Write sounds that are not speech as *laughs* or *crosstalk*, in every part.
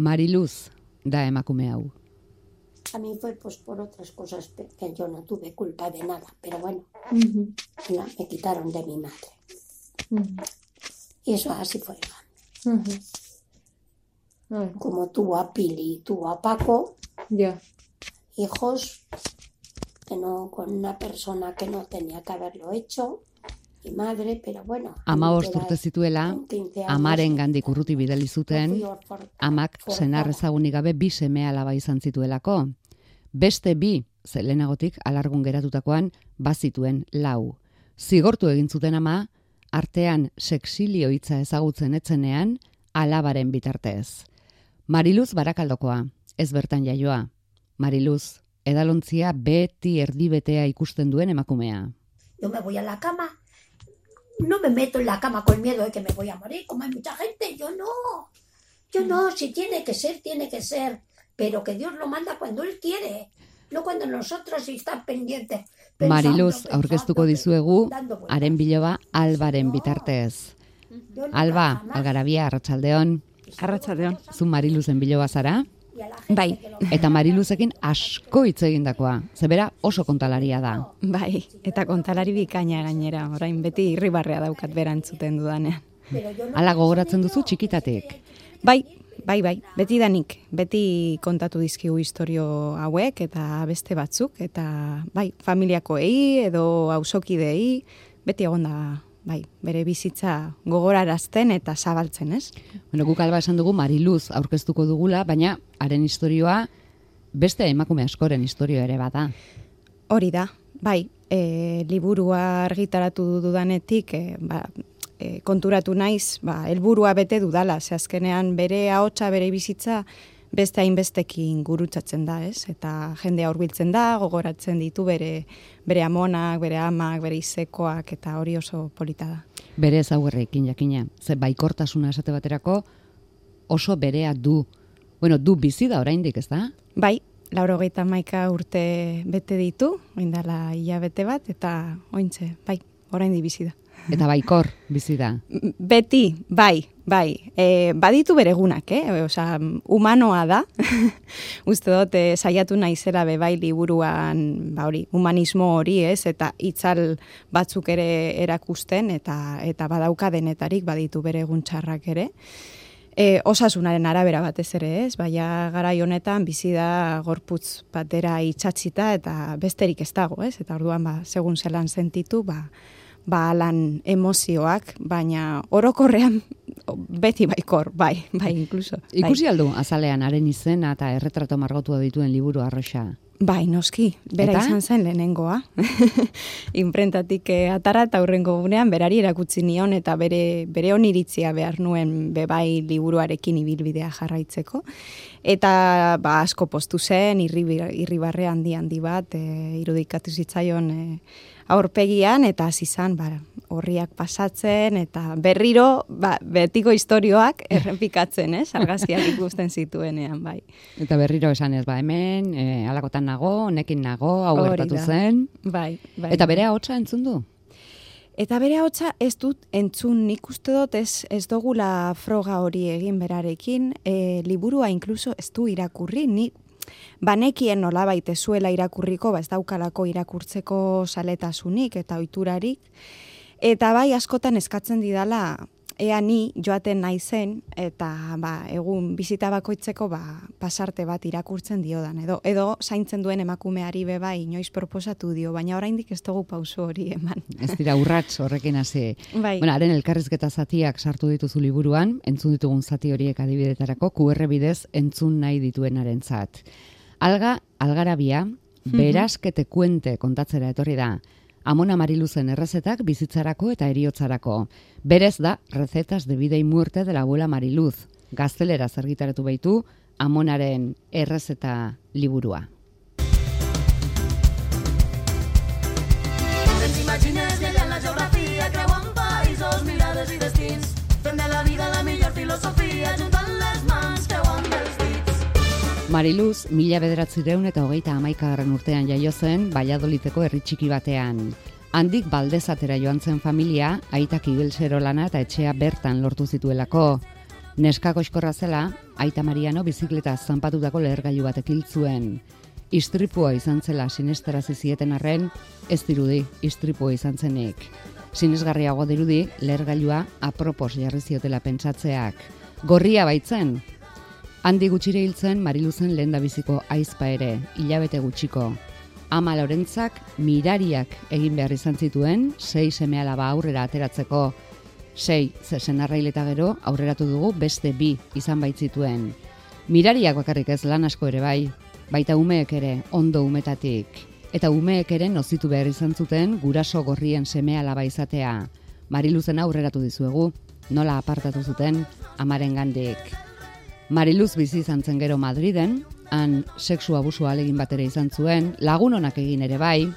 Mariluz da emakume hau. A mí fue pues por otras cosas que yo no tuve culpa de nada, pero bueno, no, me quitaron de mi madre. Y eso así fue. Bueno, Como tuvo a Pili y tuvo a Paco, hijos que no, con una persona que no tenía que haberlo hecho, madre, pero bueno. Era- urte zituela, con 15 años, amaren gandik urruti bidali zuten, amak senar ezagunik gabe bi seme alaba izan zituelako. Beste bi, ze lehenagotik alargun geratutakoan, bazituen lau. Zigortu egin zuten ama, artean sexilio hitza ezagutzen etzenean, alabaren bitartez. Mariluz barakaldokoa, ez bertan jaioa. Mariluz, edalontzia beti erdibetea ikusten duen emakumea. Yo me voy a la cama, no me meto en la cama con miedo de que me voy a morir, como hay mucha gente, yo no. Yo no, si tiene que ser, tiene que ser, pero que Dios lo manda cuando Él quiere, no cuando nosotros estamos pendientes. pensando, Mariluz, aurkeztuko dizuegu, haren biloba albaren bitartez. Yo nunca Alba, algarabia, arratsaldeon, Arratsaldeon. zu Mariluzen biloba zara, Bai. eta Mariluzekin asko hitz egindakoa. Zebera oso kontalaria da. Bai, eta kontalari bikaina gainera, orain beti irribarrea daukat berantzuten dudanean. Hala gogoratzen duzu txikitatik. Bai, bai, bai, beti danik, beti kontatu dizkigu historio hauek eta beste batzuk, eta bai, familiakoei edo hausokidei, beti egonda bai, bere bizitza gogorarazten eta zabaltzen, ez? Bueno, guk alba esan dugu Mariluz aurkeztuko dugula, baina haren istorioa beste emakume askoren istorio ere bada. Hori da, bai, e, liburua argitaratu dudanetik, e, ba, e, konturatu naiz, ba, helburua bete dudala, ze azkenean bere ahotsa bere bizitza beste hainbestekin gurutzatzen da, ez? Eta jendea hurbiltzen da, gogoratzen ditu bere bere amonak, bere amak, bere izekoak, eta hori oso polita da. Bere ezaugarrekin jakina. Ze baikortasuna esate baterako oso berea du. Bueno, du bizi da oraindik, ez da? Bai, laurogeita maika urte bete ditu, oindala hilabete bat, eta ointze, bai, orain bizi da. Eta baikor bizi da. Beti, bai, bai. E, baditu beregunak, eh? Osa, humanoa da. *laughs* Uste dut, e, saiatu naizela be bai liburuan, ba hori, humanismo hori, ez? Eta itzal batzuk ere erakusten, eta eta badauka denetarik baditu beregun txarrak ere. E, osasunaren arabera batez ere, ez? Baina garai honetan bizi da gorputz batera itxatzita eta besterik ez dago, ez? Eta orduan ba, segun zelan sentitu, ba, ba lan emozioak, baina orokorrean beti baikor, bai, bai, inkluso. Bai. Ikusi aldu azalean haren izena eta erretrato margotua dituen liburu arroxa. Bai, noski, bera Eta? izan zen lehenengoa. *laughs* Imprentatik eh, atara eta hurrengo gunean berari erakutsi nion eta bere, bere oniritzia behar nuen bebai liburuarekin ibilbidea jarraitzeko. Eta ba, asko postu zen, irri, irribarre handi handi bat, e, irudikatu zitzaion e, aurpegian, eta hasi izan ba, horriak pasatzen, eta berriro ba, betiko istorioak *laughs* errepikatzen, ez? Argazkiak ikusten zituenean, bai. Eta berriro esan ez, ba hemen, e, alakotan nago, honekin nago, hau gertatu zen. Bai, bai. Eta bere ahotsa entzun du. Eta bere hotza ez dut entzun nik uste dut ez, ez dogula froga hori egin berarekin, e, liburua inkluso ez du irakurri, ni banekien nolabait ez zuela irakurriko, ba ez daukalako irakurtzeko saletasunik eta ohiturarik. Eta bai askotan eskatzen didala ea ni joaten naizen eta ba, egun bizita bakoitzeko ba, pasarte bat irakurtzen diodan edo edo zaintzen duen emakumeari be bai inoiz proposatu dio baina oraindik ez dugu pauso hori eman. Ez dira urrats horrekin hasi. Bai. Bueno, haren elkarrizketa zatiak sartu dituzu liburuan, entzun ditugun zati horiek adibidetarako, QR bidez entzun nahi dituenarentzat. Alga, algarabia, beraskete kuente kontatzera etorri da. Amona Mariluzen errezetak bizitzarako eta eriotzarako. Berez da, recetas de vida y muerte de la abuela Mariluz. Gaztelera zergitaratu baitu, Amonaren errezeta liburua. Mariluz, mila bederatzireun eta hogeita amaikagarren urtean jaio zen, Valladolideko herri txiki batean. Handik baldezatera joan zen familia, aitak igelzero lana eta etxea bertan lortu zituelako. Neskako eskorra zela, Aita Mariano bizikleta zanpatutako lehergailu batek hil zuen. Istripua izan zela sinestarazi zieten arren, ez dirudi istripua izan zenik. Sinesgarriago dirudi lehergailua apropos jarri ziotela pentsatzeak. Gorria baitzen. Handi gutxire hiltzen Mariluzen lehendabiziko aizpa ere, hilabete gutxiko. Ama Lorentzak mirariak egin behar izan zituen, sei seme alaba aurrera ateratzeko. Sei, zesen eta gero aurreratu dugu beste bi izan baitzituen. Mirariak bakarrik ez lan asko ere bai, baita umeek ere ondo umetatik. Eta umeek ere nozitu behar izan zuten guraso gorrien seme alaba izatea. Mariluzen aurreratu dizuegu, nola apartatu zuten amaren gandik. Mariluz bizi izan zen gero Madriden, han sexu abusu alegin bat ere izan zuen, lagun onak egin ere bai,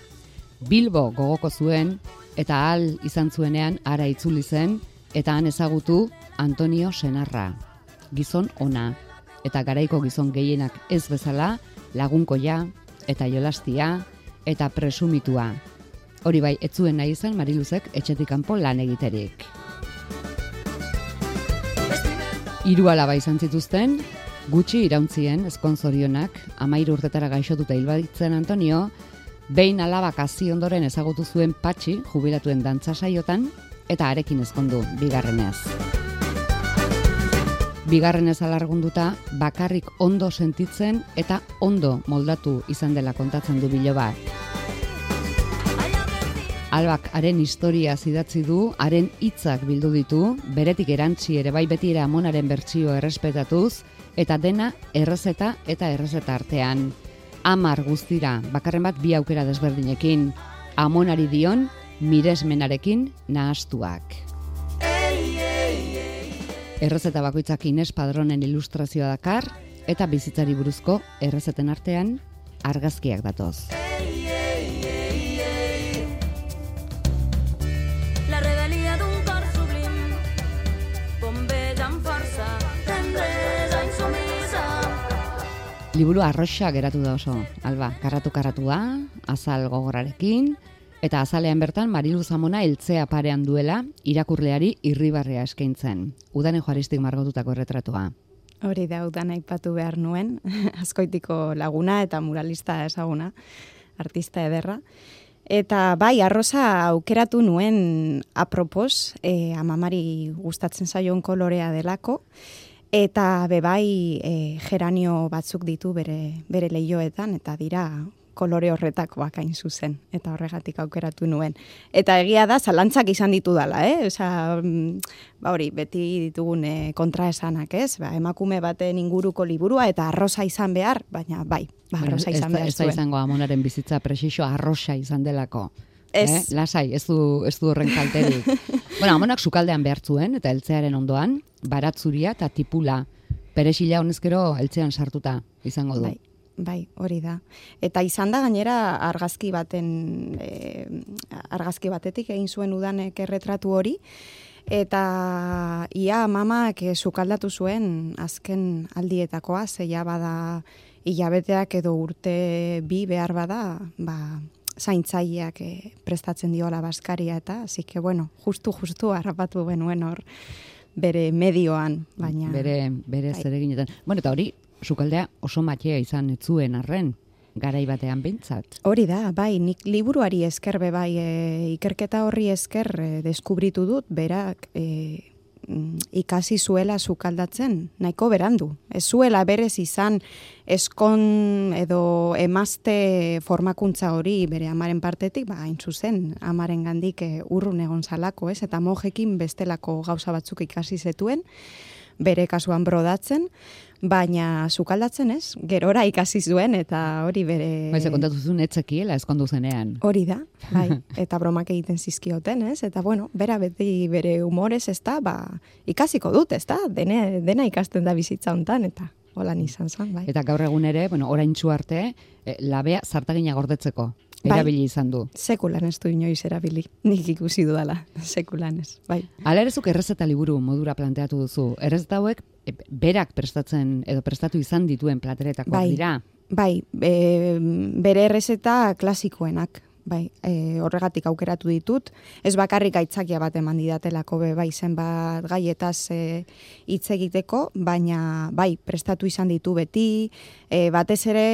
Bilbo gogoko zuen, eta hal izan zuenean ara itzuli zen, eta han ezagutu Antonio Senarra. Gizon ona, eta garaiko gizon gehienak ez bezala, lagunkoia, eta jolastia, eta presumitua. Hori bai, ez zuen nahi izan Mariluzek etxetik kanpo lan egiterik. Hiru alaba izan zituzten, gutxi irauntzien eskonzorionak, amairu urtetara gaixotuta hilbaditzen Antonio, behin alabak hasi ondoren ezagutu zuen patxi jubilatuen dantza saiotan, eta arekin ezkondu bigarrenez. Bigarrenez alargunduta, bakarrik ondo sentitzen eta ondo moldatu izan dela kontatzen du bilobak. Albak haren historia zidatzi du, haren hitzak bildu ditu, beretik erantzi ere bai beti amonaren bertsio errespetatuz, eta dena errezeta eta errezeta artean. Amar guztira, bakarren bat bi aukera desberdinekin, amonari dion, miresmenarekin nahastuak. Errezeta bakoitzak Ines Padronen ilustrazioa dakar, eta bizitzari buruzko errezeten artean argazkiak datoz. Liburu arroxa geratu da oso, alba, karratu-karratua, azal gogorarekin, eta azalean bertan Marilu Zamona eltzea parean duela irakurleari irribarrea eskaintzen. Udanen joaristik margotutako erretratua. Hori da, udan aipatu behar nuen, *laughs* askoitiko laguna eta muralista ezaguna, artista ederra. Eta bai, arroza aukeratu nuen apropos, e, amamari gustatzen zaion kolorea delako, eta bebai e, geranio batzuk ditu bere, bere leioetan, eta dira kolore horretakoak hain zuzen, eta horregatik aukeratu nuen. Eta egia da, zalantzak izan ditu dala, eh? Osa, mm, ba hori, beti ditugun eh, kontraesanak, ez? Ba, emakume baten inguruko liburua eta arroza izan behar, baina bai, ba, arroza izan da- behar ez da zuen. izango amonaren bizitza presixo arroxa izan delako. Ez. Eh? Lasai, ez du, ez du horren kalterik. *laughs* bueno, amonak sukaldean behar zuen, eta eltzearen ondoan, baratzuria eta tipula. Peresila honezkero eltzean sartuta izango du. Bai, bai, hori da. Eta izan da gainera argazki baten e, argazki batetik egin zuen udanek erretratu hori eta ia mamak eh, sukaldatu zuen azken aldietakoa, zeia bada hilabeteak edo urte bi behar bada, ba, zaintzaileak eh, prestatzen diola baskaria eta, así que bueno, justu justu harrapatu benuen hor bere medioan, baina Bere, bere Bai. zereginetan. Bueno, eta hori, sukaldea oso matea izan ez zuen arren, garai batean behintzat. Hori da, bai, nik liburuari esker be bai, e, ikerketa horri esker e, deskubritu dut, berak e, ikasi zuela sukaldatzen, nahiko berandu. Ez zuela berez izan eskon edo emazte formakuntza hori bere amaren partetik, ba, hain zuzen, amaren gandik e, urrun egon zalako, ez? Eta mojekin bestelako gauza batzuk ikasi zetuen, bere kasuan brodatzen, baina sukaldatzen ez, gerora ikasi zuen eta hori bere... Baize kontatu zuen etzekiela eskondu zenean. Hori da, bai, *laughs* eta bromak egiten zizkioten, ez? Eta bueno, bera beti bere humorez, ez da, ba, ikasiko dut, ez da? Dene, dena ikasten da bizitza hontan eta holan izan zen, bai. Eta gaur egun ere, bueno, oraintsu arte, eh, labea zartagina gordetzeko. Bai. Erabili izan du. Sekulan ez du inoiz erabili, nik ikusi dudala, sekulan ez, bai. Hala ere zuk errezeta liburu modura planteatu duzu. Errezeta hauek e, berak prestatzen edo prestatu izan dituen plateretakoak Bai. dira. Bai, e, bere errezeta klasikoenak. Bai, e, horregatik aukeratu ditut. Ez bakarrik aitzakia bat eman didatelako be bai zenbat gaietaz e, hitz egiteko, baina bai, prestatu izan ditu beti, e, batez ere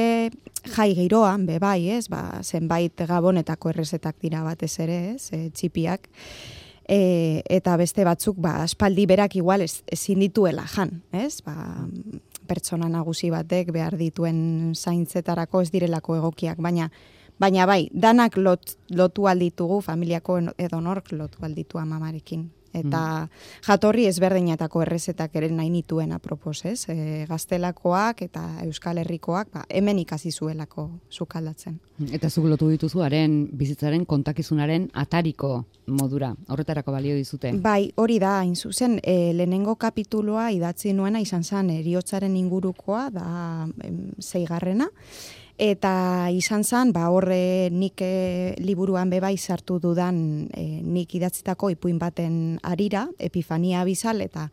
jai giroan be bai, ez? Ba, zenbait gabonetako errezetak dira batez ere, ez? E, txipiak. E, eta beste batzuk ba aspaldi berak igual ez, ezin dituela jan, ez? Ba, pertsona nagusi batek behar dituen zaintzetarako ez direlako egokiak, baina baina bai, danak lot, lotu alditugu familiako edo nork lotu alditu amamarekin. Eta jatorri ezberdinetako errezetak ere nahi nituen apropos, ez? E, gaztelakoak eta euskal herrikoak, ba, hemen ikasi zuelako sukaldatzen. Eta zuk lotu dituzu haren bizitzaren kontakizunaren atariko modura. Horretarako balio dizute. Bai, hori da, hain zuzen, e, lehenengo kapituloa idatzi nuena izan zen eriotzaren ingurukoa, da em, zeigarrena, eta izan zen, ba, horre nik e, liburuan bebai sartu dudan e, nik idatzitako ipuin baten arira, epifania bizal, eta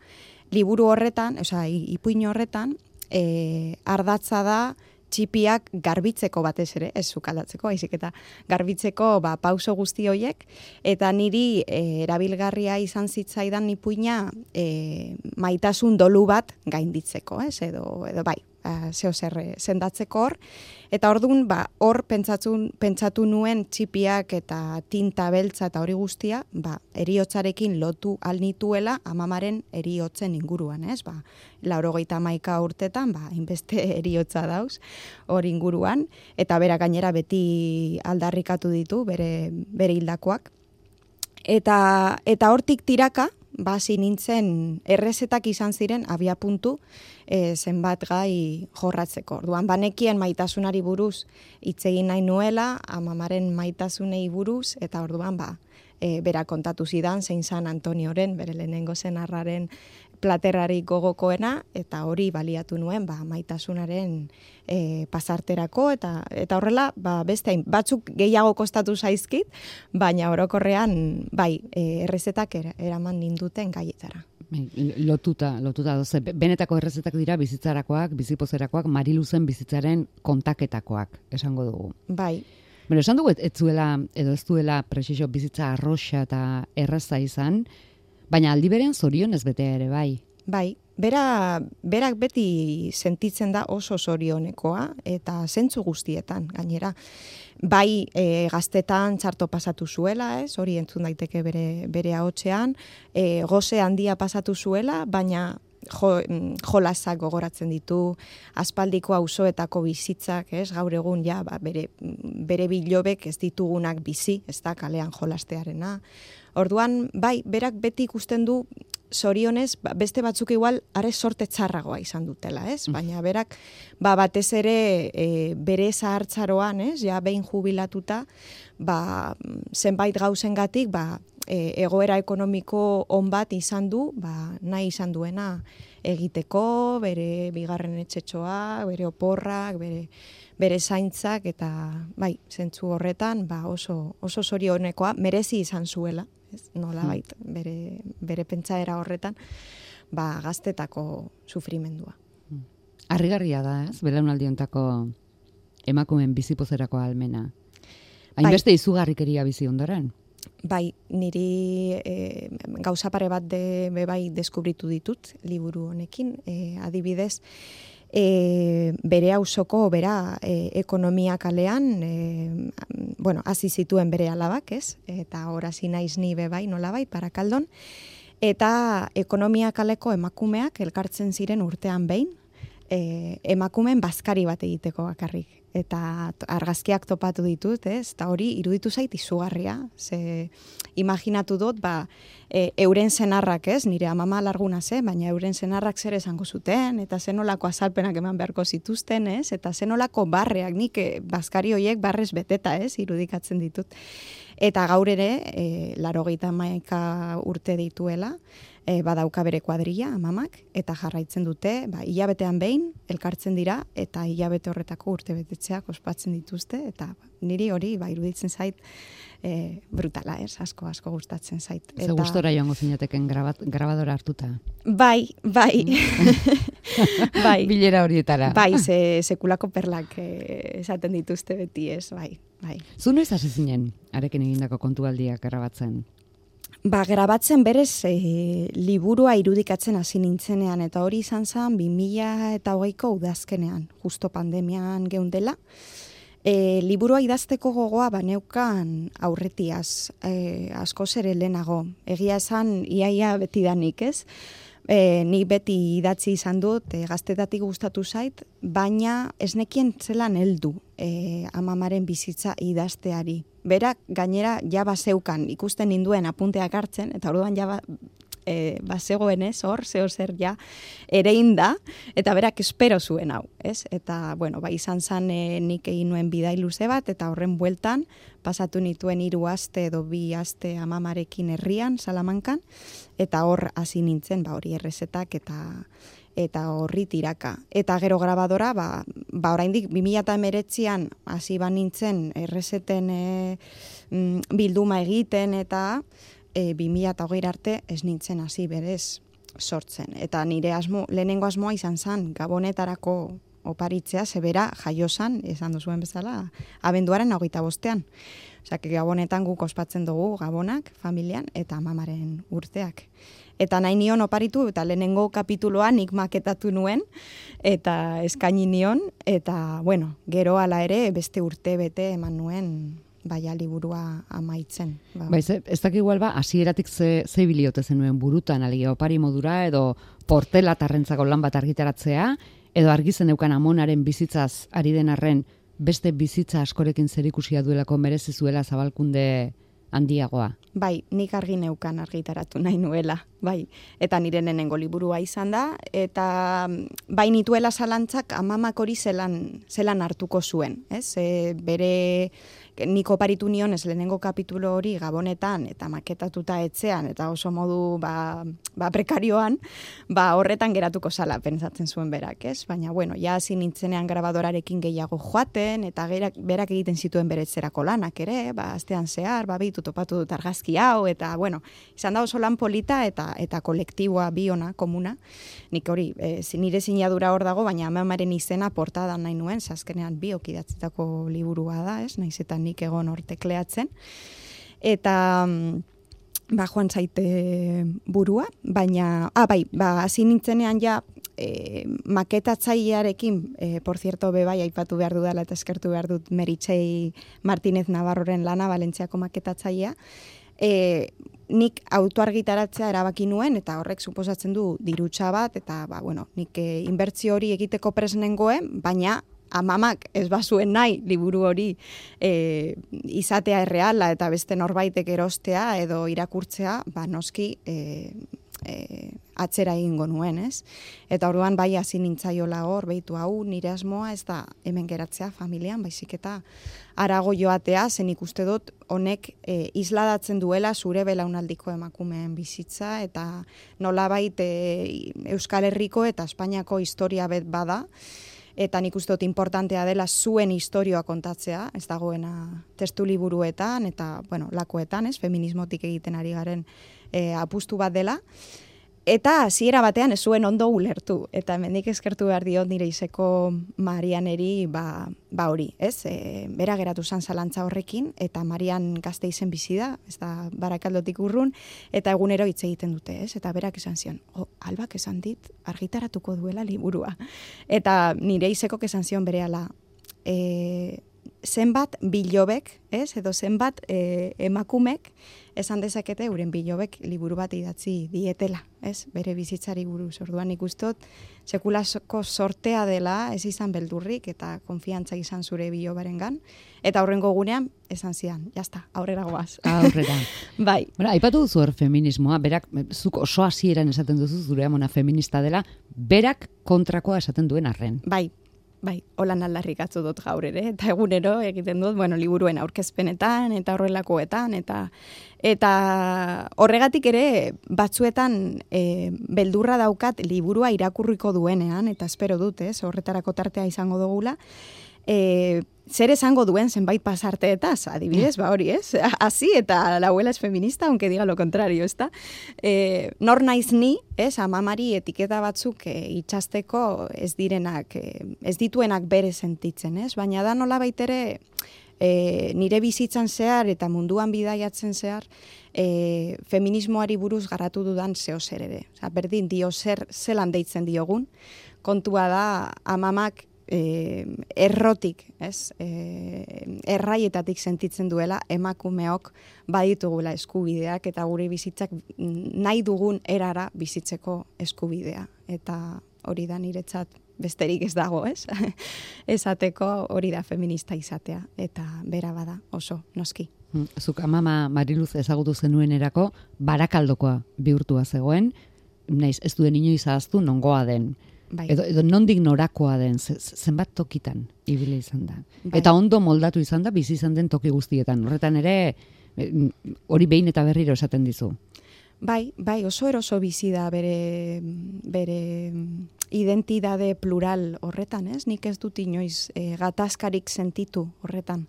liburu horretan, i- ipuin horretan, e, ardatza da txipiak garbitzeko batez ere, ez sukaldatzeko, haizik eta garbitzeko ba, pauso guzti hoiek, eta niri e, erabilgarria izan zitzaidan ipuina e, maitasun dolu bat gainditzeko, ez, edo, edo bai, a, zeo zer eh, sendatzeko hor, eta ordun ba, hor pentsatun, pentsatu nuen txipiak eta tinta beltza eta hori guztia, ba, eriotzarekin lotu alnituela amamaren eriotzen inguruan, ez? Ba, laurogeita maika urtetan, ba, inbeste *laughs* eriotza dauz, hor inguruan, eta bera gainera beti aldarrikatu ditu, bere, bere hildakoak. Eta, eta hortik tiraka, basi nintzen errezetak izan ziren abia puntu e, zenbat gai jorratzeko. Orduan banekien maitasunari buruz hitz egin nahi nuela, amamaren maitasunei buruz eta orduan ba e, bera kontatu zidan zein San Antonioren bere lehenengo zenarraren platerari gogokoena eta hori baliatu nuen ba, maitasunaren e, pasarterako eta eta horrela ba, beste batzuk gehiago kostatu zaizkit, baina orokorrean bai e, errezetak era, eraman ninduten gaietara. Bai, Lotuta, lotuta doze. Be- Benetako errezetak dira bizitzarakoak, bizipozerakoak, mariluzen bizitzaren kontaketakoak, esango dugu. Bai, Bueno, esan dugu ez ez zuela, edo ez duela presixo bizitza arroxa eta erraza izan, baina aldi berean zorionez betea ere bai. Bai, bera, berak beti sentitzen da oso zorionekoa eta zentzu guztietan, gainera. Bai, e, gaztetan txarto pasatu zuela, ez? Hori entzun daiteke bere, bere ahotsean, e, goze handia pasatu zuela, baina jo, jolasak gogoratzen ditu, aspaldiko auzoetako bizitzak, ez? Gaur egun ja, ba, bere, bere bilobek ez ditugunak bizi, ez da kalean jolastearena. Orduan, bai, berak beti ikusten du zorionez, ba, beste batzuk igual are sorte txarragoa izan dutela, ez? Baina berak, ba, batez ere e, bere zahartzaroan, ez? Ja, behin jubilatuta, ba, zenbait gauzengatik, ba, e, egoera ekonomiko on bat izan du, ba, nahi izan duena egiteko, bere bigarren etxetxoa, bere oporrak, bere bere zaintzak eta bai, zentzu horretan ba oso oso zorionekoa merezi izan zuela, ez? Nolabait bere bere pentsaera horretan ba gaztetako sufrimendua. Harrigarria da, ez? Belaunaldi hontako emakumeen bizipozerako almena. Bai. Hainbeste izugarrikeria bizi ondoren. Bai, niri e, gauza pare bat de, be bai deskubritu ditut liburu honekin, e, adibidez, e, bere auzoko bera e, ekonomia kalean, e, bueno, hasi zituen bere alabak, ez? Eta horazi naiz ni be bai nolabait parakaldon, eta ekonomia kaleko emakumeak elkartzen ziren urtean behin, e, emakumen bazkari bat egiteko bakarrik. Eta argazkiak topatu ditut, ez? Eta hori iruditu zait izugarria. Ze imaginatu dut, ba, e, euren senarrak, ez? Nire amama larguna ze, baina euren senarrak zer esango zuten, eta zenolako azalpenak eman beharko zituzten, ez? Eta zenolako barreak, nik e, bazkari hoiek barrez beteta, ez? Irudikatzen ditut. Eta gaur ere, e, larogeita maika urte dituela, e, badauka bere kuadrilla amamak, eta jarraitzen dute, ba, hilabetean behin, elkartzen dira, eta hilabete horretako urte betetzeak ospatzen dituzte, eta niri hori, ba, iruditzen zait, e, brutala, ez, asko, asko gustatzen zait. Ze gustora joango zinateken grabat, grabadora hartuta. Bai, bai. *laughs* bai. Bilera horietara. Bai, ze, sekulako perlak eh, esaten dituzte beti ez, bai, bai. Zu noiz hasi zinen, arekin egindako kontualdiak grabatzen? Ba, grabatzen berez e, liburua irudikatzen hasi nintzenean, eta hori izan zen 2000 eta hogeiko udazkenean, justo pandemian geundela. E, liburua idazteko gogoa baneukan aurretiaz, e, asko ere lehenago. Egia esan, iaia beti danik, ez? E, ni beti idatzi izan dut, e, gaztetatik gustatu zait, baina ez nekien zelan heldu e, amamaren bizitza idazteari. Berak gainera jaba zeukan ikusten ninduen apunteak hartzen, eta orduan jaba e, bazegoen ez, hor, zeo zer ja, ere da, eta berak espero zuen hau, ez? Eta, bueno, ba, izan zan e, nik egin nuen bidai luze bat, eta horren bueltan, pasatu nituen hiru aste edo bi aste amamarekin herrian, salamankan, eta hor hasi nintzen, ba, hori errezetak eta eta horri tiraka. Eta gero grabadora, ba, ba oraindik 2019an hasi ba nintzen errezeten e, mm, bilduma egiten eta e, 2008 arte ez nintzen hasi berez sortzen. Eta nire asmo, lehenengo asmoa izan zen gabonetarako oparitzea, zebera jaiosan, esan duzuen bezala, abenduaren hogeita bostean. Osa, gabonetan guk ospatzen dugu gabonak, familian, eta mamaren urteak. Eta nahi nion oparitu, eta lehenengo kapituloa nik maketatu nuen, eta eskaini nion, eta, bueno, gero ala ere, beste urte bete eman nuen baia liburua amaitzen. Ba. Bai, ze, ez dakik igual ba, hasieratik ze, ze biliote zenuen burutan, ali opari modura, edo portela tarrentzako lan bat argitaratzea, edo argizen eukan amonaren bizitzaz ari den arren, beste bizitza askorekin zerikusia duelako merezi zuela zabalkunde handiagoa. Bai, nik argi neukan argitaratu *laughs* nahi nuela, bai. Eta nire nenengo liburua izan da, eta mm, bai nituela zalantzak amamak hori zelan, zelan hartuko zuen, ez? E, bere niko paritu nion ez lehenengo kapitulo hori gabonetan eta maketatuta etzean eta oso modu ba, ba prekarioan, ba horretan geratuko sala pensatzen zuen berak, ez? Baina bueno, ja hasi nintzenean grabadorarekin gehiago joaten eta berak, berak egiten zituen beretzerako lanak ere, ba astean zehar, ba bitu topatu dut argazki hau eta bueno, izan da oso lan polita eta eta kolektiboa biona komuna. Nik hori, e, nire sinadura hor dago, baina amamaren izena portada nahi nuen, zaskenean biok idatzitako liburua da, ez? Naiz eta nik egon hor tekleatzen. Eta mm, ba joan zaite burua, baina ah bai, ba hasi nintzenean ja e, maketatzailearekin, e, por cierto, be bai aipatu behar dudala eta eskertu behar dut Meritxei Martinez Navarroren lana Valentziako maketatzailea. E, nik autoargitaratzea erabaki nuen eta horrek suposatzen du dirutsa bat eta ba bueno, nik e, inbertsio hori egiteko presnengoen, baina amamak ez bazuen nahi liburu hori e, izatea erreala eta beste norbaitek erostea edo irakurtzea, ba noski e, e, atzera egingo nuen, ez? Eta orduan bai hasi nintzaiola hor, behitu hau, nire asmoa ez da hemen geratzea familian, baizik eta arago joatea, zen ikuste dut honek e, isladatzen duela zure belaunaldiko emakumeen bizitza, eta nola baite Euskal Herriko eta Espainiako historia bet bada, eta nik uste dut importantea dela zuen historioa kontatzea, ez dagoena testu liburuetan eta, bueno, lakoetan, ez, feminismotik egiten ari garen e, apustu bat dela. Eta hasiera batean ez zuen ondo ulertu eta hemendik eskertu behar dio nire izeko Marianeri ba, ba hori, ez? E, bera geratu san zalantza horrekin eta Marian gazte izen bizi da, ez da barakaldotik urrun eta egunero hitz egiten dute, ez? Eta berak esan zion, "O, albak esan dit argitaratuko duela liburua." Eta nire izeko esan zion berehala, e, zenbat bilobek, ez? Edo zenbat e, emakumek esan dezakete euren bilobek liburu bat idatzi dietela, ez? Bere bizitzari buruz. Orduan ikustot sekulako sortea dela, ez izan beldurrik eta konfiantza izan zure bilobarengan eta aurrengo gunean esan zian, jazta, aurrera goaz. *laughs* Aurrera. *laughs* bai. Bueno, aipatu duzu hor feminismoa, berak, zuk oso hasieran esaten duzu zure amona feminista dela, berak kontrakoa esaten duen arren. Bai, bai, holan aldarrikatzu dut gaur ere, eta egunero egiten dut, bueno, liburuen aurkezpenetan, eta horrelakoetan, eta eta horregatik ere batzuetan e, beldurra daukat liburua irakurriko duenean, eta espero dut, ez, horretarako tartea izango dugula, e, zer esango duen zenbait pasarteetaz, adibidez, ba hori, ez? *laughs* Así, eta la abuela es feminista, aunque diga lo contrario, ez da? E, nor naiz ni, ez, amamari etiketa batzuk e, itxasteko ez direnak, e, ez dituenak bere sentitzen, ez? Baina da nola baitere, e, nire bizitzan zehar eta munduan bidaiatzen zehar, e, feminismoari buruz garatu dudan zeo zer ere. Osa, berdin dio zer zelan deitzen diogun, kontua da amamak e, errotik, ez? E, erraietatik sentitzen duela emakumeok baditugula eskubideak eta gure bizitzak nahi dugun erara bizitzeko eskubidea. Eta hori da niretzat besterik ez dago, ez? *laughs* Esateko hori da feminista izatea eta bera bada oso noski. Mm, Zuk amama Mariluz ezagutu zenuen erako, barakaldokoa bihurtua zegoen, naiz ez duen inoiz ahaztu nongoa den. Bai. Edo, edo nondik norakoa den, ze- ze- zenbat tokitan ibili izan da. Bai. Eta ondo moldatu izan da, bizi izan den toki guztietan. Horretan ere, eh, hori behin eta berriro esaten dizu. Bai, bai, oso eroso bizi da bere, bere identidade plural horretan, ez? Nik ez dut inoiz e, gatazkarik sentitu horretan.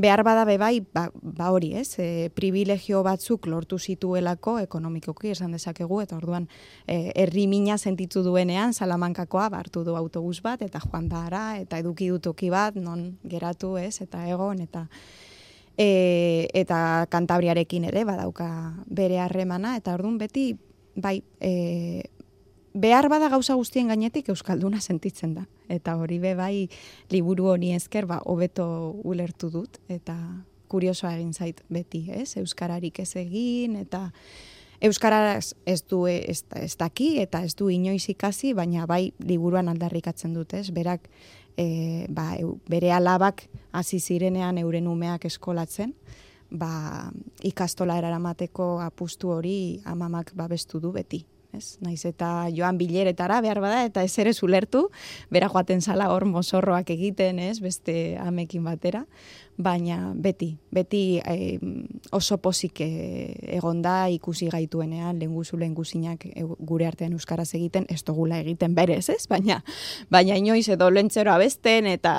Behar bada be bai, ba, ba hori, ez? E, privilegio batzuk lortu zituelako ekonomikoki esan dezakegu, eta orduan e, herri mina sentitu duenean, salamankakoa hartu du autobus bat, eta joan da ara, eta eduki du toki bat, non geratu, ez? Eta egon, eta e, eta kantabriarekin ere badauka bere harremana eta ordun beti bai e, behar bada gauza guztien gainetik euskalduna sentitzen da eta hori be bai liburu honi esker ba hobeto ulertu dut eta kuriosoa egin zait beti, ez? Euskararik ez egin eta Euskaraz ez du ez, ez daki eta ez du inoiz ikasi, baina bai liburuan aldarrikatzen dut, ez? Berak e, ba, bere alabak hasi zirenean euren umeak eskolatzen, ba, ikastola eramateko apustu hori amamak babestu du beti. Ez? Naiz eta joan bileretara behar bada eta ez ere zulertu, bera joaten zala hor mozorroak egiten, ez, beste amekin batera, baina beti, beti eh, oso pozik eh, egonda ikusi gaituenean, lehenguzu lehenguzinak eh, gure artean euskaraz egiten, ez dugula egiten berez, ez? Baina, baina inoiz edo lentzero abesten eta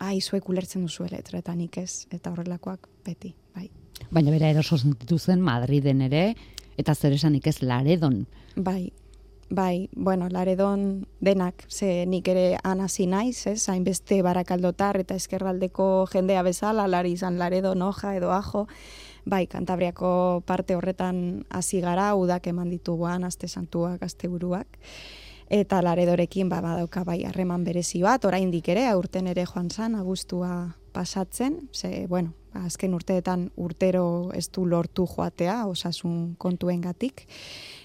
ai, zuek ulertzen duzu letra eta nik ez, eta horrelakoak beti, bai. Baina bera eroso sentitu zen Madriden ere, eta zer esanik ez Laredon. Bai, bai, bueno, laredon denak, ze nik ere anasi naiz, ez, hainbeste barakaldotar eta eskerraldeko jendea bezala, lari izan laredon hoja edo ajo, bai, kantabriako parte horretan hasi gara, udak eman dituguan, aste santuak, aste buruak, eta laredorekin ba, badauka bai harreman berezi bat, oraindik ere, aurten ere joan zan, agustua pasatzen, ze, bueno, azken urteetan urtero ez du lortu joatea, osasun kontuengatik,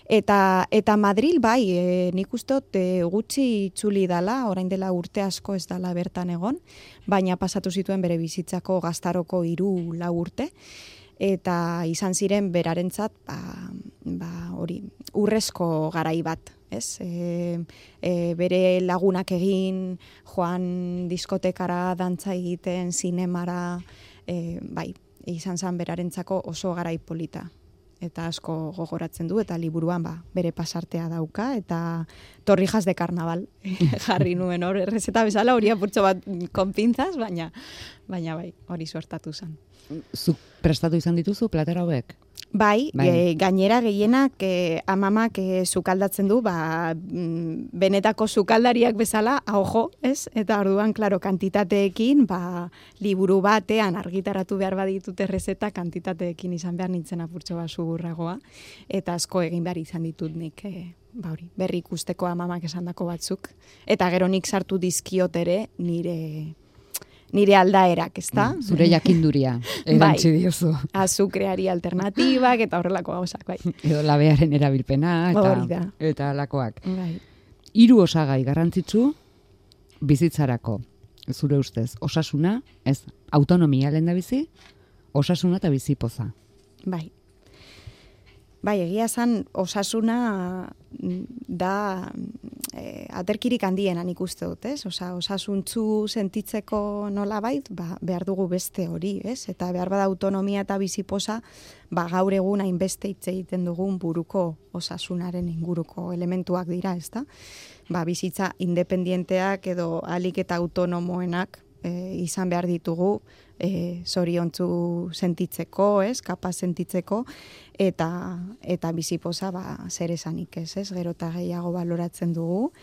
Eta, eta Madril bai, e, nik uste e, gutxi itzuli dala, orain dela urte asko ez dala bertan egon, baina pasatu zituen bere bizitzako gaztaroko hiru lau urte, eta izan ziren berarentzat ba, ba, hori, urrezko garai bat, ez? E, e, bere lagunak egin, joan diskotekara, dantza egiten, zinemara, e, bai, izan zen berarentzako oso garai polita eta asko gogoratzen du eta liburuan ba, bere pasartea dauka eta torrijas de carnaval *laughs* jarri nuen hor errezeta bezala hori apurtxo bat konpintzaz, baina baina bai, hori suertatu zen. Zuk prestatu izan dituzu platera hauek? Bai, Bai. E, gainera gehienak e, amamak e, sukaldatzen du, ba, mm, benetako sukaldariak bezala, ahojo, ez? Eta orduan, klaro, kantitateekin, ba, liburu batean argitaratu behar baditut errezeta, kantitateekin izan behar nintzen apurtxo bat sugurragoa, eta asko egin behar izan ditut nik, e, ba hori, berri ikusteko amamak esandako batzuk, eta gero nik sartu dizkiot ere nire nire aldaerak, ezta? Zure jakinduria, *laughs* erantzi diozu. azukreari alternatibak eta horrelako gauzak, bai. Edo labearen erabilpena, eta, eta lakoak. Bai. Hiru osagai garrantzitsu bizitzarako, zure ustez, osasuna, ez, autonomia lehen da bizi, osasuna eta bizipoza. Bai. Bai, egia esan osasuna mm, da e, aterkirik handienan ikuste dut, ez? Osa, osasuntzu sentitzeko nolabait, ba, behar dugu beste hori, ez? Eta behar bada autonomia eta biziposa, ba, gaur egun hainbeste hitz egiten dugun buruko osasunaren inguruko elementuak dira, ez da? Ba, bizitza independienteak edo alik eta autonomoenak e, izan behar ditugu, e, zoriontzu sentitzeko, ez, kapaz sentitzeko, eta, eta bizipoza ba, zer esanik ez, ez, gero eta gehiago baloratzen dugu.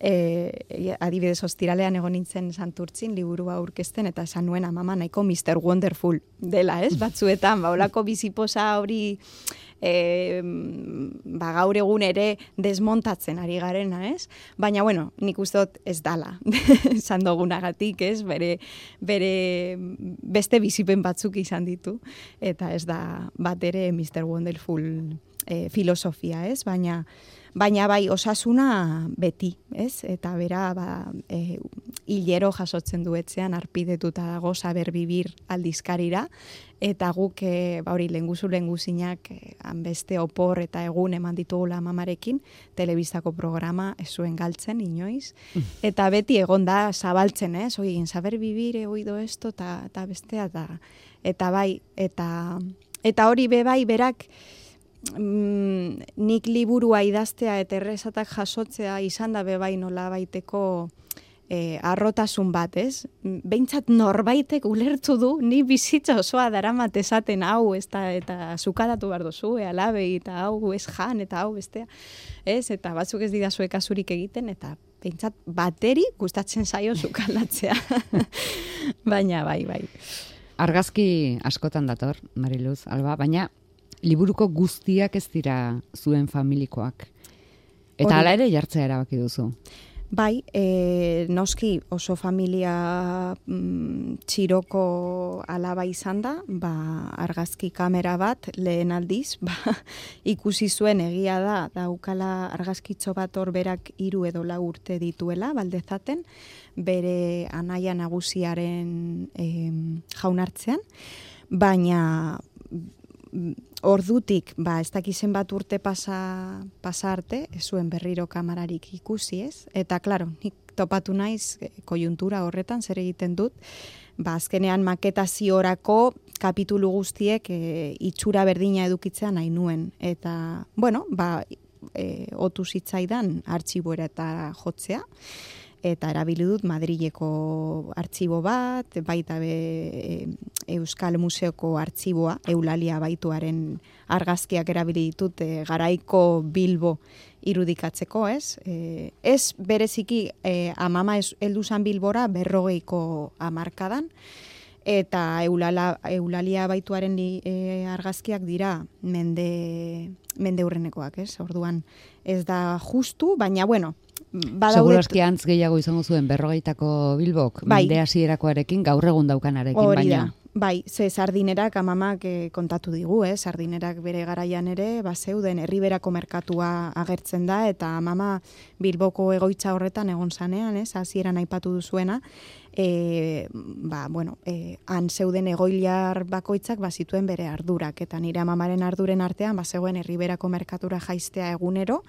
E, adibidez, ostiralean egon nintzen santurtzin, liburua aurkezten, eta esan nuen amama nahiko Mr. Wonderful dela, ez, *laughs* batzuetan, ba, olako bizipoza hori e, ba, gaur egun ere desmontatzen ari garena, ez? Baina, bueno, nik uste dut ez dala, *laughs* esan dugunagatik, ez? Bere, bere beste bizipen batzuk izan ditu, eta ez da bat ere Mr. Wonderful e, filosofia, ez? Baina, baina bai osasuna beti, ez? Eta bera, ba, e, hilero jasotzen duetzean arpidetuta dago saber bibir aldizkarira, eta guk, e, ba hori, lenguzu lenguzinak, e, beste opor eta egun eman ditugula mamarekin, telebistako programa ez zuen galtzen, inoiz. *laughs* Eta beti egon da zabaltzen, ez? Oi, saber bibir, egoido esto, eta, eta bestea, eta, eta bai, eta, eta hori be bai, berak, mm, nik liburua idaztea eta errezatak jasotzea izan da bebai nola baiteko e, arrotasun bat, ez? Behintzat norbaitek ulertu du, ni bizitza osoa daramat esaten hau, ez da, eta zukadatu behar dozu, e, alabei, eta hau, ez jan, eta hau, bestea, ez? Eta batzuk ez didazuek azurik egiten, eta behintzat bateri gustatzen zaio zukaldatzea. *laughs* Baina, bai, bai. Argazki askotan dator, Mariluz, alba, baina liburuko guztiak ez dira zuen familikoak. Eta hala ere jartzea erabaki duzu. Bai, e, noski oso familia mm, txiroko alaba izan da, ba, argazki kamera bat lehen aldiz, ba, *laughs* ikusi zuen egia da, daukala argazkitxo bat hor berak hiru edo lau urte dituela, baldezaten, bere anaia nagusiaren em, jaunartzean, baina ordutik, ba, ez dakizen bat urte pasa, pasa arte, ez zuen berriro kamararik ikusi ez, eta klaro, nik topatu naiz eh, kojuntura horretan zer egiten dut, ba, azkenean maketaziorako kapitulu guztiek e, itxura berdina edukitzea nahi nuen, eta, bueno, ba, e, otu zitzaidan artxiboera eta jotzea, eta erabili dut Madrileko artxibo bat, baita be Euskal Museoko artxiboa, Eulalia baituaren argazkiak erabili ditut e, garaiko Bilbo irudikatzeko, ez? E, ez bereziki e, amama heldu zan Bilbora berrogeiko amarkadan, eta eulala, eulalia baituaren e, argazkiak dira mende, mende urrenekoak, ez? Orduan ez da justu, baina bueno, badaude... Antz gehiago izango zuen berrogeitako bilbok, Bai. mende hasierakoarekin gaur egun daukanarekin, Hori baina... Bai, ze sardinerak amamak eh, kontatu digu, eh? sardinerak bere garaian ere, ba zeuden herriberako merkatua agertzen da, eta amama Bilboko egoitza horretan egon zanean, ez, hasieran aipatu duzuena, e, ba, bueno, e, han zeuden egoiliar bakoitzak ba, zituen bere ardurak, eta nire amamaren arduren artean, ba, zegoen herriberako merkatura jaistea egunero,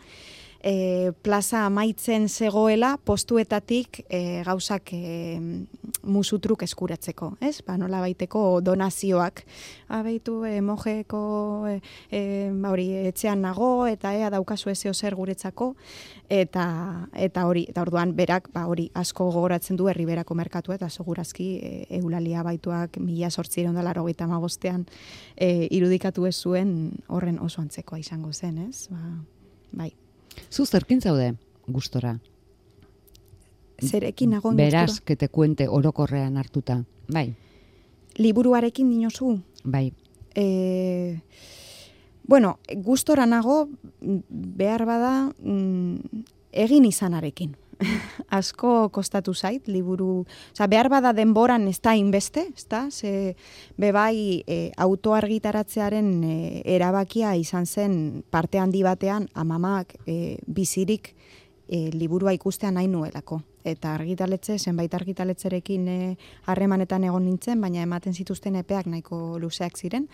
e, plaza amaitzen zegoela postuetatik e, gauzak e, musutruk eskuratzeko, ez? Ba, nola baiteko donazioak. Abeitu, e, mojeko, e, e, ba, hori, etxean nago, eta ea daukazu ezeo zer guretzako, eta eta hori, eta orduan berak, ba, hori, asko gogoratzen du herriberako merkatua, eta segurazki e, eulalia baituak mila sortziron da laro magostean e, irudikatu ez zuen horren oso antzekoa izango zen, ez? Ba, bai. Zu zerkin zaude gustora? Zerekin nagoen Beraz, gustura? que te cuente orokorrean hartuta. Bai, Liburuarekin dinozu? bai. E, bueno, gustora nago mm, behar bada mm, egin izanarekin. *laughs* Asko kostatu zait, liburu, oza, behar bada denboran ez da inbeste, ez da, ze bebai e, autoargitaratzearen e, erabakia izan zen parte handi batean amamak e, bizirik e, liburua ikustea nahi nuelako. Eta argitaletxe, zenbait argitaletzerekin e, harremanetan egon nintzen, baina ematen zituzten epeak nahiko luzeak ziren.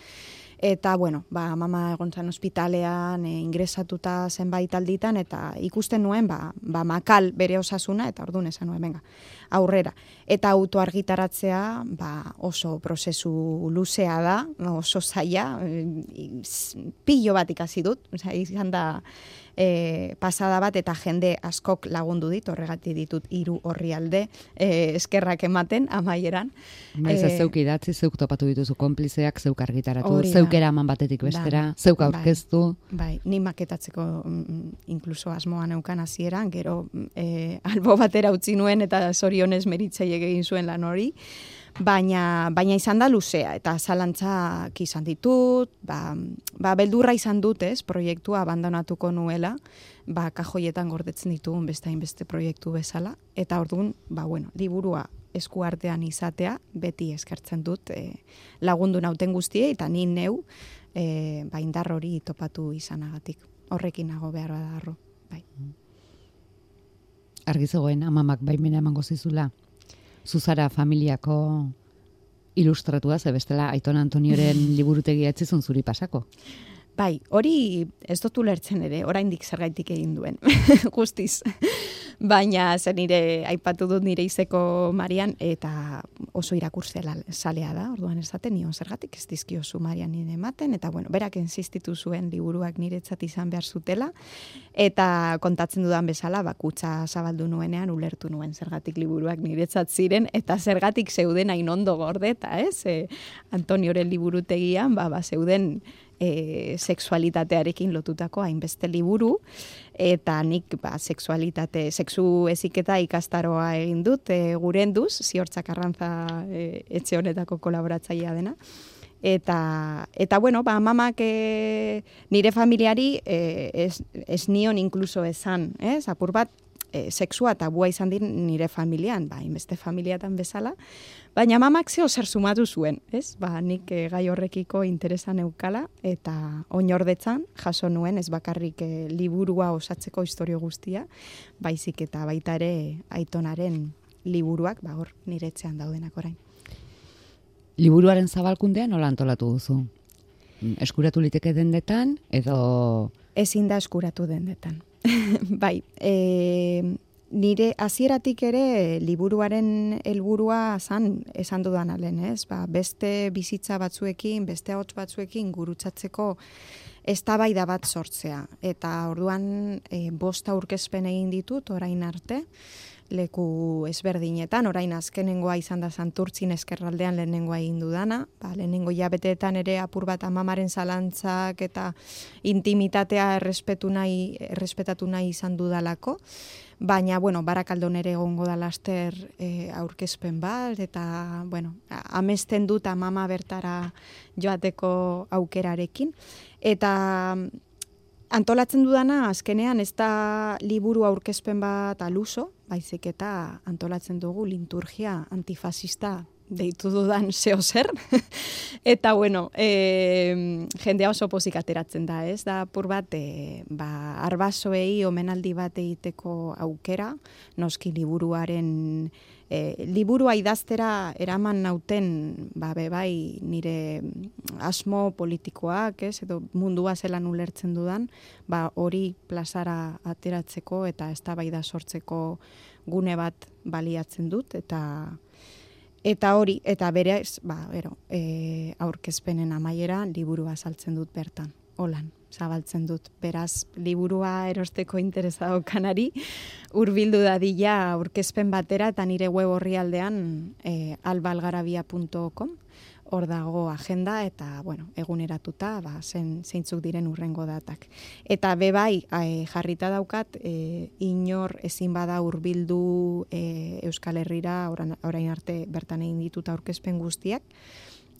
Eta, bueno, ba, mama egon zan ospitalean, e, ingresatuta zenbait alditan, eta ikusten nuen, ba, ba makal bere osasuna, eta orduan esan nuen, venga, aurrera. Eta autoargitaratzea, ba, oso prozesu luzea da, oso zaila, e, pillo bat ikasi dut, osea, izan da, e, pasada bat eta jende askok lagundu dit, horregati ditut hiru orrialde e, eskerrak ematen amaieran. Maiz, Eh, zeuk idatzi, zeuk topatu dituzu konplizeak, zeuk argitaratu, da. zeuk eraman batetik bestera, Dana, zeuk bai. aurkeztu. Bai, ni maketatzeko mm, inkluso asmoa neukan hasieran, gero mm, e, albo batera utzi nuen eta zorionez meritzei egin zuen lan hori. Baina, baina izan da luzea, eta zalantzak izan ditut, ba, ba beldurra izan dut, ez, proiektua abandonatuko nuela, ba, kajoietan gordetzen ditugun beste hainbeste proiektu bezala, eta orduan, ba, bueno, liburua eskuartean izatea, beti eskertzen dut e, lagundu nauten guztiei, eta ni neu, e, ba, indar hori topatu izanagatik. Horrekin nago behar badarro. Bai. Argi zegoen, amamak baimena emango zizula. Zuzara familiako ilustratua, ze bestela Aiton Antonioren *laughs* liburutegia etzizun zuri pasako. Bai, hori ez dut ulertzen ere, oraindik zergaitik egin duen, *laughs* guztiz. Baina zer nire aipatu dut nire izeko Marian eta oso irakurtzea salea da, orduan ez daten nion zergatik ez dizkiozu Marian nire ematen, eta bueno, berak insistitu zuen liburuak niretzat izan behar zutela, eta kontatzen dudan bezala, bakutsa zabaldu nuenean ulertu nuen zergatik liburuak niretzat ziren, eta zergatik zeuden hain ondo gordeta, ez? E, Antonioren liburutegian, ba, ba, zeuden e, sexualitatearekin lotutako hainbeste liburu, eta nik ba, sexualitate, sexu eziketa ikastaroa egin dut, e, gurenduz, ziortzak arrantza e, etxe honetako kolaboratzailea dena. Eta, eta bueno, ba, mamak e, nire familiari e, ez, ez nion inkluso esan, ez? apur bat, e, sexua tabua izan din nire familian, ba, inbeste familiatan bezala, baina mamak zeo zer sumatu zuen, ez? Ba, nik e, gai horrekiko interesan eukala, eta oinordetzan jaso nuen, ez bakarrik e, liburua osatzeko historio guztia, baizik eta baita ere aitonaren liburuak, ba, hor, nire etxean daudenak orain. Liburuaren zabalkundean nola antolatu duzu? Eskuratu liteke dendetan, edo ezin da eskuratu dendetan. *laughs* bai, e, nire hasieratik ere liburuaren helburua zan esan dudan alen, ez? Ba, beste bizitza batzuekin, beste ahots batzuekin gurutzatzeko eztabaida bat sortzea. Eta orduan e, bost aurkezpen egin ditut orain arte, leku ezberdinetan, orain azkenengoa izan da Santurtzin eskerraldean lehenengoa egin dudana, ba, lehenengo jabeteetan ere apur bat amamaren zalantzak eta intimitatea errespetu nahi, errespetatu nahi izan dudalako, baina, bueno, barakaldon ere egongo da laster e, aurkezpen bat, eta, bueno, amesten dut amama bertara joateko aukerarekin, eta antolatzen dudana azkenean ez da liburu aurkezpen bat aluso, baizik eta antolatzen dugu liturgia antifasista deitu dudan *laughs* zeo zer. eta bueno, e, jendea oso pozik ateratzen da, ez? Da pur bat, e, ba, arbasoei omenaldi bat egiteko aukera, noski liburuaren e, liburua idaztera eraman nauten ba, bai nire asmo politikoak, ez, edo mundua zelan ulertzen dudan, ba, hori plazara ateratzeko eta eztabaida sortzeko gune bat baliatzen dut, eta Eta hori, eta berez, ba, bero, e, aurkezpenen amaiera liburua saltzen dut bertan, holan, zabaltzen dut. Beraz, liburua erosteko interesa daukanari, urbildu dadila aurkezpen batera eta nire web orrialdean e, albalgarabia.com, hor dago agenda eta bueno, eguneratuta ba, zen, zeintzuk diren urrengo datak. Eta bebai e, jarrita daukat e, inor ezin bada hurbildu e, Euskal Herrira orain arte bertan egin dituta aurkezpen guztiak.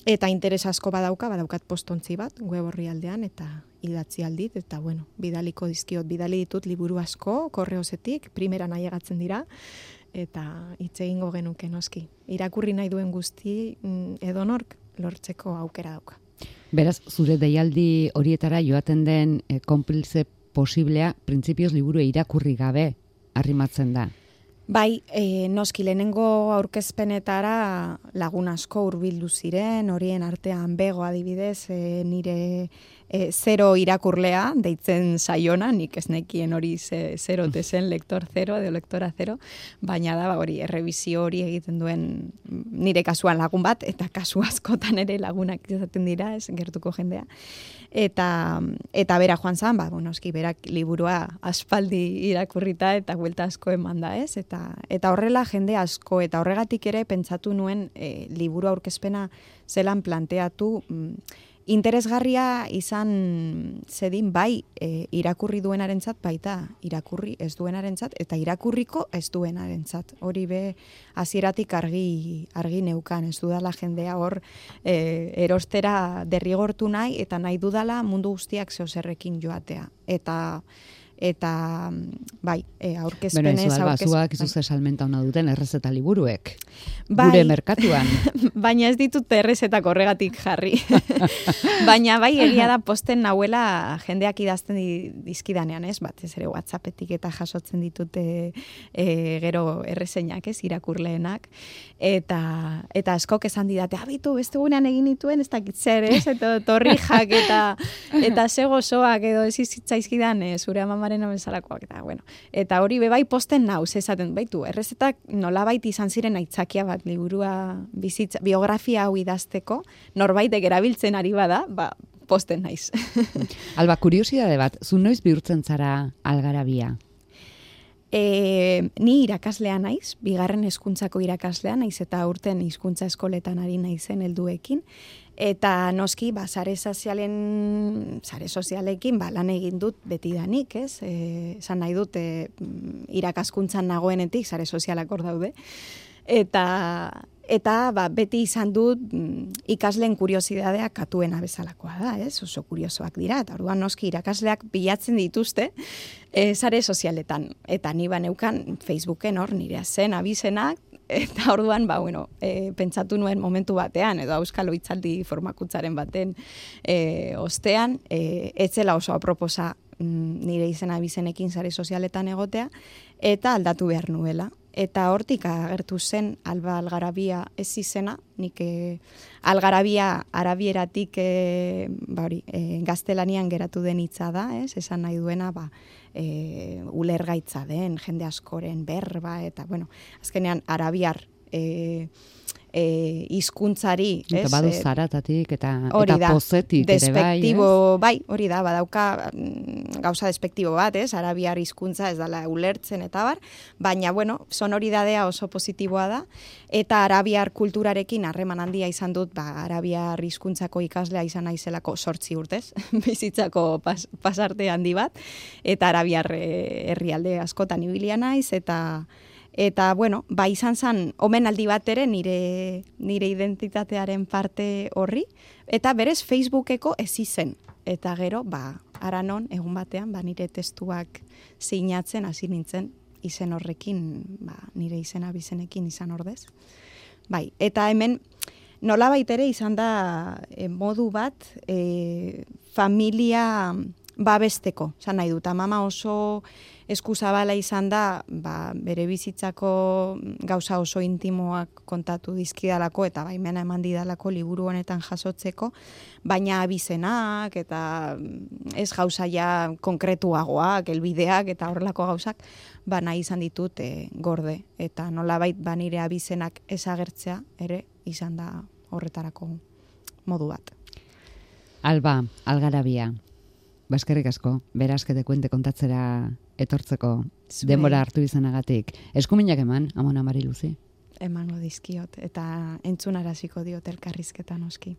Eta interes asko badauka, badaukat postontzi bat, web orrialdean, eta idatzi aldit, eta bueno, bidaliko dizkiot, bidali ditut liburu asko, korreozetik, primera naiegatzen dira, eta hitz egingo genuke noski. Irakurri nahi duen guzti mm, edonork lortzeko aukera dauka. beraz, zure deialdi horietara joaten den e, konplize posiblea, printzipioz liburu irakurri gabe arrimatzen da. Bai, e, noski lehenengo aurkezpenetara lagun asko hurbildu ziren, horien artean bego adibidez, e, nire e, zero irakurlea, deitzen saiona, nik ez nekien hori ze, zero zen, lektor zero edo lektora zero, baina da ba, hori errebizio hori egiten duen nire kasuan lagun bat, eta kasu askotan ere lagunak izaten dira, ez gertuko jendea. Eta, eta bera joan zan, ba, bueno, eski berak liburua aspaldi irakurrita eta buelta asko eman da, ez? Eta, eta horrela jende asko, eta horregatik ere pentsatu nuen e, liburu aurkezpena zelan planteatu, mm, interesgarria izan zedin bai e, irakurri duenarentzat baita irakurri ez duenarentzat eta irakurriko ez duenarentzat. Hori be hasieratik argi argi neukan ez dudala jendea hor e, erostera derrigortu nahi eta nahi dudala mundu guztiak zeoserrekin joatea. Eta eta bai, e, aurkezpenez Bueno, izu, aurkez- zuak izu ze salmenta ona duten errezeta liburuek. Bai. Gure merkatuan. *laughs* Baina ez ditut errezetak horregatik jarri. *laughs* Baina bai, egia da posten nahuela jendeak idazten di- dizkidanean, ez? Bat, ez ere WhatsAppetik eta jasotzen ditute e, gero errezeinak, ez? Irakurleenak. Eta, eta askok esan didate, abitu, beste gunean egin dituen, ez dakit zer, ez? Eta torrijak eta, *laughs* eta ze gozoak edo ez izitzaizkidan e, zure amamaren bezalakoak. Eta, bueno, eta hori bebai posten nau, esaten baitu, errezetak nolabait izan ziren aitzakia bat liburua bizitza, biografia hau idazteko, norbaitek erabiltzen ari bada, ba, posten naiz. *laughs* Alba, kuriosidade bat, zu noiz bihurtzen zara algarabia? E, ni irakaslea naiz, bigarren hezkuntzako irakaslea naiz eta urten hizkuntza eskoletan ari naizen helduekin eta noski ba sare sozialen sare sozialekin ba lan egin dut betidanik, ez? Eh, esan nahi dut e, irakaskuntzan nagoenetik sare sozialak hor daude. Eta eta ba, beti izan dut mm, ikasleen kuriosidadea katuena bezalakoa da, ez? Oso kuriosoak dira eta orduan noski irakasleak bilatzen dituzte e, sare sozialetan eta ni ba neukan Facebooken hor nire zen abizenak eta orduan ba bueno, e, pentsatu nuen momentu batean edo euskal hitzaldi formakuntzaren baten e, ostean e, etzela oso aproposa mm, nire izena abizenekin sare sozialetan egotea eta aldatu behar nuela eta hortik agertu zen alba algarabia ez izena, nik e, algarabia arabieratik e, ba hori, e, gaztelanian geratu den hitza da, ez? esan nahi duena ba, e, ulergaitza den, jende askoren berba, eta bueno, azkenean arabiar e, e, hizkuntzari, ez? badu E, zaratatik eta, Hori eta da, pozetik ere bai, despektibo, bai, hori da, badauka mm, gauza despektibo bat, ez, arabiar hizkuntza ez dala ulertzen eta bar, baina, bueno, sonoridadea oso positiboa da, eta arabiar kulturarekin harreman handia izan dut, ba, arabiar hizkuntzako ikaslea izan naizelako sortzi urtez, *laughs* bizitzako pas, pasarte handi bat, eta arabiar eh, herrialde askotan ibilia naiz, eta Eta, bueno, ba, izan zen, omenaldi bat ere nire, nire identitatearen parte horri, eta berez Facebookeko ez izen. Eta gero, ba, aranon, egun batean, ba, nire testuak sinatzen hasi nintzen izen horrekin, ba, nire izena bizenekin izan ordez. Bai, eta hemen, nolabait ere izan da e, modu bat e, familia babesteko, zan nahi dut, mama oso eskuzabala izan da, ba, bere bizitzako gauza oso intimoak kontatu dizkidalako eta baimena eman didalako liburu honetan jasotzeko, baina abizenak eta mm, ez gauza ja konkretuagoak, elbideak eta horrelako gauzak, ba nahi izan ditut e, gorde. Eta nolabait ba nire abizenak ezagertzea ere izan da horretarako modu bat. Alba, algarabia. Baskerrik asko, berazkete kuente kontatzera etortzeko Zuei. denbora hartu izanagatik. Eskuminak eman, amona Mariluzi. Emango dizkiot eta entzunaraziko diot elkarrizketan oski.